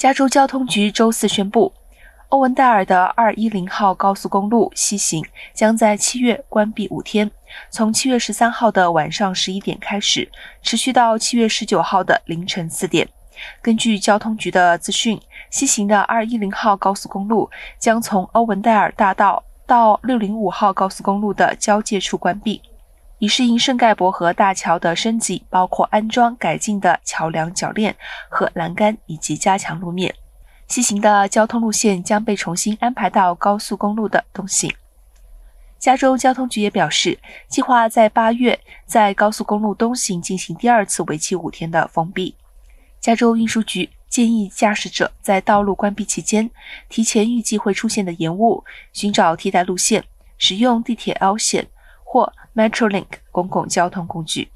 加州交通局周四宣布，欧文戴尔的210号高速公路西行将在七月关闭五天，从七月十三号的晚上十一点开始，持续到七月十九号的凌晨四点。根据交通局的资讯，西行的210号高速公路将从欧文戴尔大道到605号高速公路的交界处关闭。以适应圣盖博河大桥的升级，包括安装改进的桥梁铰链和栏杆，以及加强路面。西行的交通路线将被重新安排到高速公路的东行。加州交通局也表示，计划在八月在高速公路东行进行第二次为期五天的封闭。加州运输局建议驾驶者在道路关闭期间，提前预计会出现的延误，寻找替代路线，使用地铁 L 线或。Metrolink 公共交通工具。